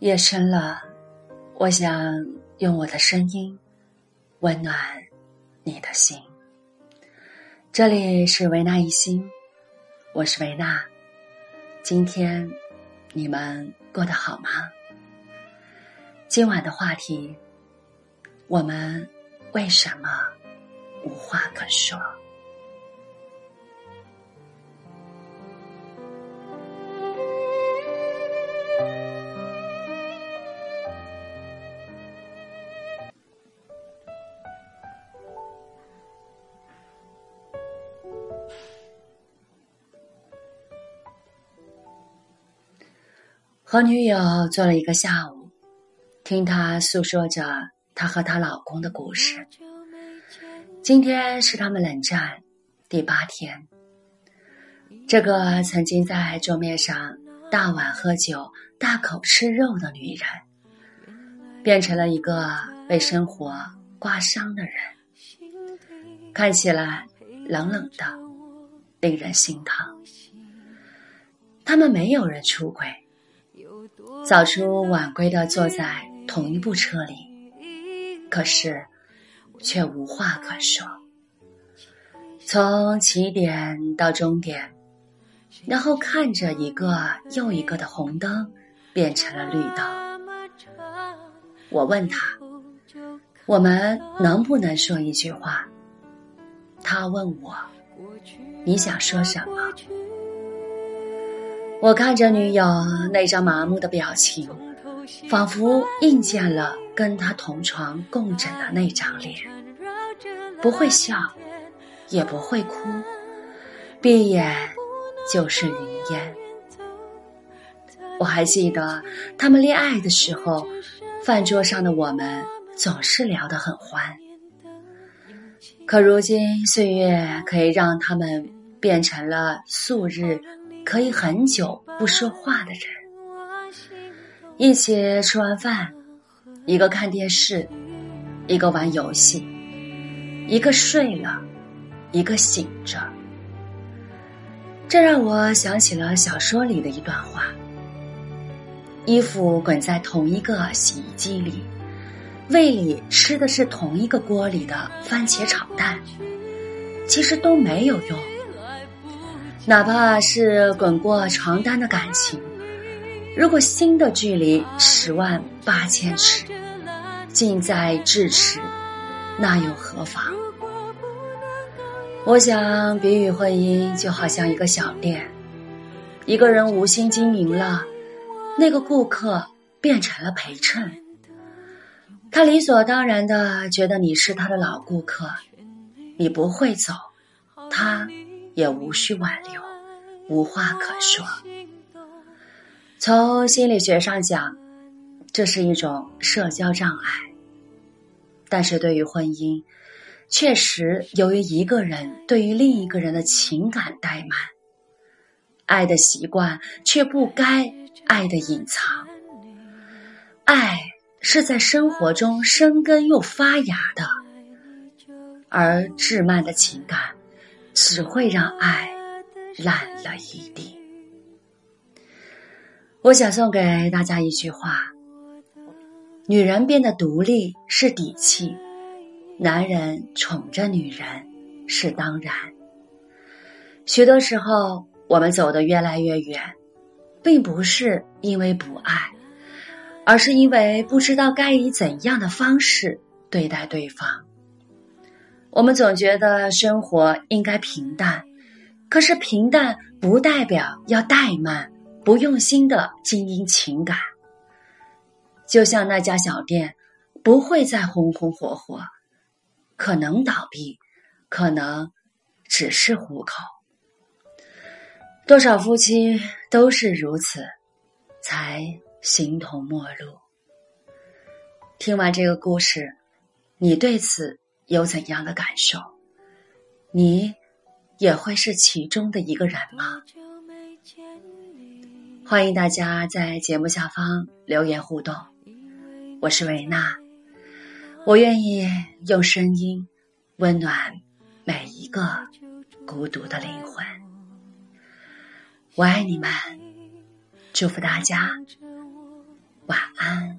夜深了，我想用我的声音温暖你的心。这里是维纳一心，我是维纳。今天你们过得好吗？今晚的话题，我们为什么无话可说？和女友坐了一个下午，听她诉说着她和她老公的故事。今天是他们冷战第八天。这个曾经在桌面上大碗喝酒、大口吃肉的女人，变成了一个被生活刮伤的人，看起来冷冷的，令人心疼。他们没有人出轨。早出晚归的坐在同一部车里，可是却无话可说。从起点到终点，然后看着一个又一个的红灯变成了绿灯。我问他：“我们能不能说一句话？”他问我：“你想说什么？”我看着女友那张麻木的表情，仿佛印见了跟他同床共枕的那张脸，不会笑，也不会哭，闭眼就是云烟。我还记得他们恋爱的时候，饭桌上的我们总是聊得很欢。可如今岁月可以让他们变成了素日。可以很久不说话的人，一起吃完饭，一个看电视，一个玩游戏，一个睡了，一个醒着。这让我想起了小说里的一段话：衣服滚在同一个洗衣机里，胃里吃的是同一个锅里的番茄炒蛋，其实都没有用。哪怕是滚过床单的感情，如果心的距离十万八千尺，近在咫尺，那又何妨？我想比喻婚姻，就好像一个小店，一个人无心经营了，那个顾客变成了陪衬，他理所当然的觉得你是他的老顾客，你不会走，他。也无需挽留，无话可说。从心理学上讲，这是一种社交障碍。但是对于婚姻，确实由于一个人对于另一个人的情感怠慢，爱的习惯却不该爱的隐藏。爱是在生活中生根又发芽的，而滞慢的情感。只会让爱烂了一地。我想送给大家一句话：女人变得独立是底气，男人宠着女人是当然。许多时候，我们走得越来越远，并不是因为不爱，而是因为不知道该以怎样的方式对待对方。我们总觉得生活应该平淡，可是平淡不代表要怠慢，不用心的经营情感。就像那家小店，不会再红红火火，可能倒闭，可能只是糊口。多少夫妻都是如此，才形同陌路。听完这个故事，你对此？有怎样的感受？你也会是其中的一个人吗？欢迎大家在节目下方留言互动。我是维娜，我愿意用声音温暖每一个孤独的灵魂。我爱你们，祝福大家晚安。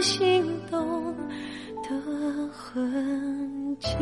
心动的痕迹